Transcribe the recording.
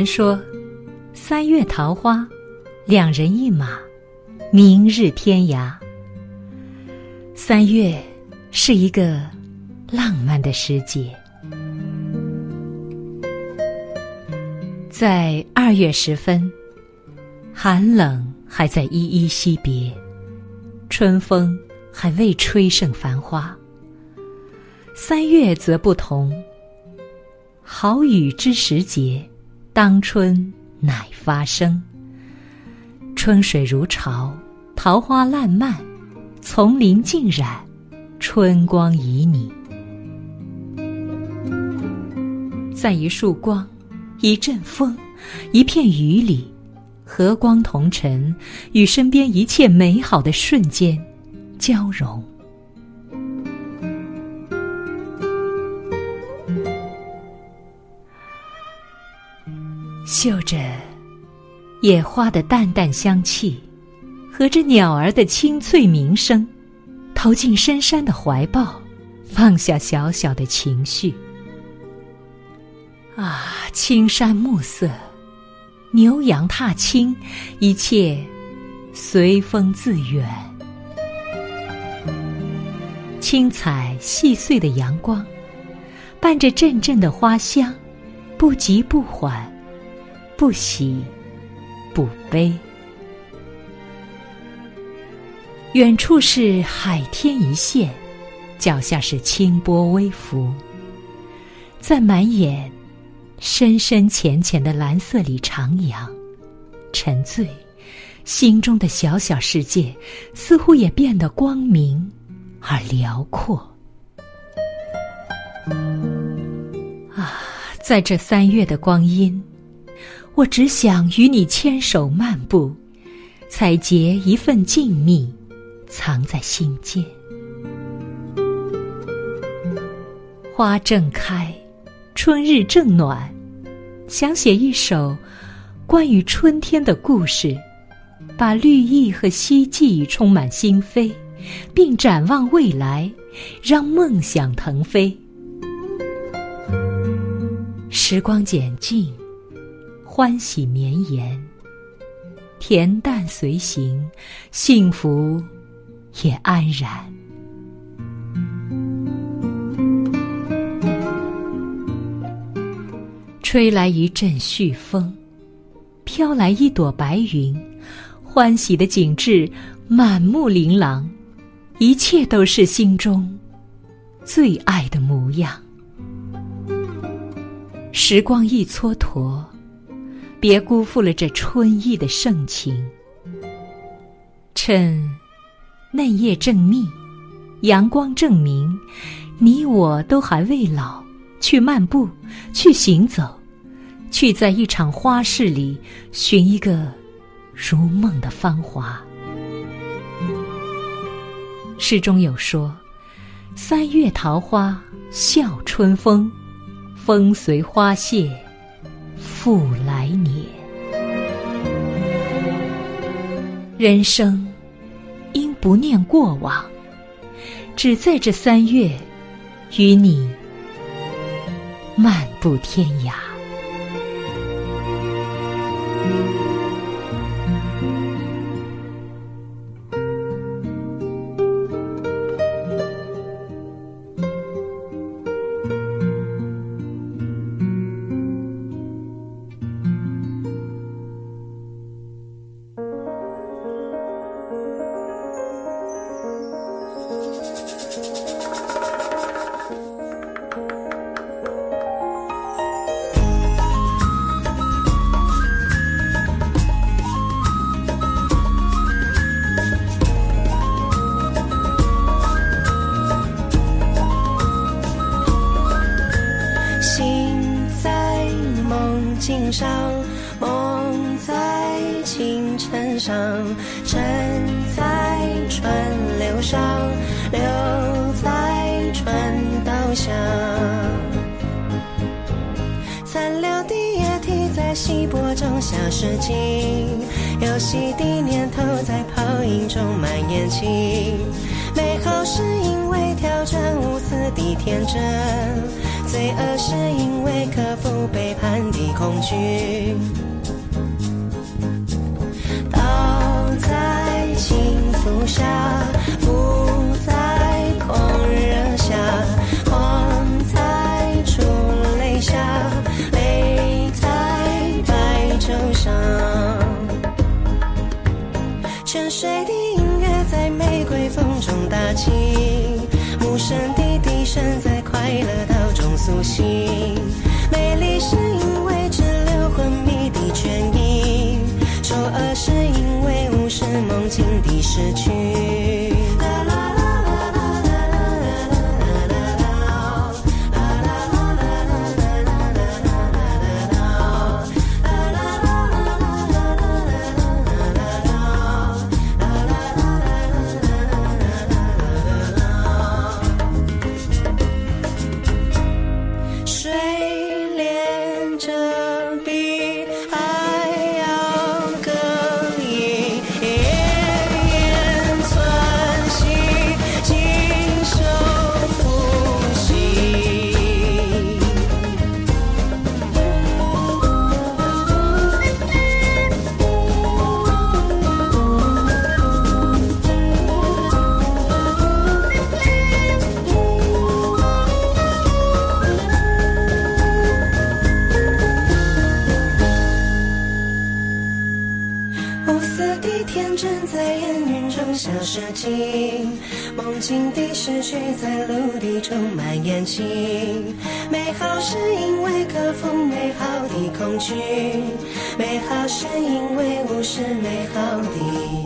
人说：“三月桃花，两人一马，明日天涯。”三月是一个浪漫的时节，在二月时分，寒冷还在依依惜别，春风还未吹盛繁花。三月则不同，好雨之时节。当春乃发生，春水如潮，桃花烂漫，丛林尽染，春光旖旎。在一束光、一阵风、一片雨里，和光同尘，与身边一切美好的瞬间交融。嗅着野花的淡淡香气，和着鸟儿的清脆鸣声，投进深山的怀抱，放下小小的情绪。啊，青山暮色，牛羊踏青，一切随风自远。轻彩细碎的阳光，伴着阵阵的花香，不急不缓。不喜，不悲。远处是海天一线，脚下是清波微浮。在满眼深深浅浅的蓝色里徜徉、沉醉，心中的小小世界似乎也变得光明而辽阔。啊，在这三月的光阴。我只想与你牵手漫步，采撷一份静谧，藏在心间。花正开，春日正暖，想写一首关于春天的故事，把绿意和希冀充满心扉，并展望未来，让梦想腾飞。时光渐近。欢喜绵延，恬淡随行，幸福也安然。吹来一阵煦风，飘来一朵白云，欢喜的景致满目琳琅，一切都是心中最爱的模样。时光一蹉跎。别辜负了这春意的盛情。趁嫩叶正密，阳光正明，你我都还未老，去漫步，去行走，去在一场花事里寻一个如梦的芳华。诗中有说：“三月桃花笑春风，风随花谢。”复来年，人生应不念过往，只在这三月，与你漫步天涯。上，梦在清晨上，沉在川流上，留在川道下。残留的液体在稀薄中消失尽，游戏的念头在泡影中蔓延起。美好是因为挑战无私的天真，罪恶是因为克服背叛的。恐惧。倒在幸福下，不在狂热下，狂在出泪下，泪在白昼上。沉睡的音乐在玫瑰风中打起，无声的笛声在快乐岛中苏醒。失去。梦境的失去在陆地充满眼睛。美好是因为克服美好的恐惧，美好是因为无视美好的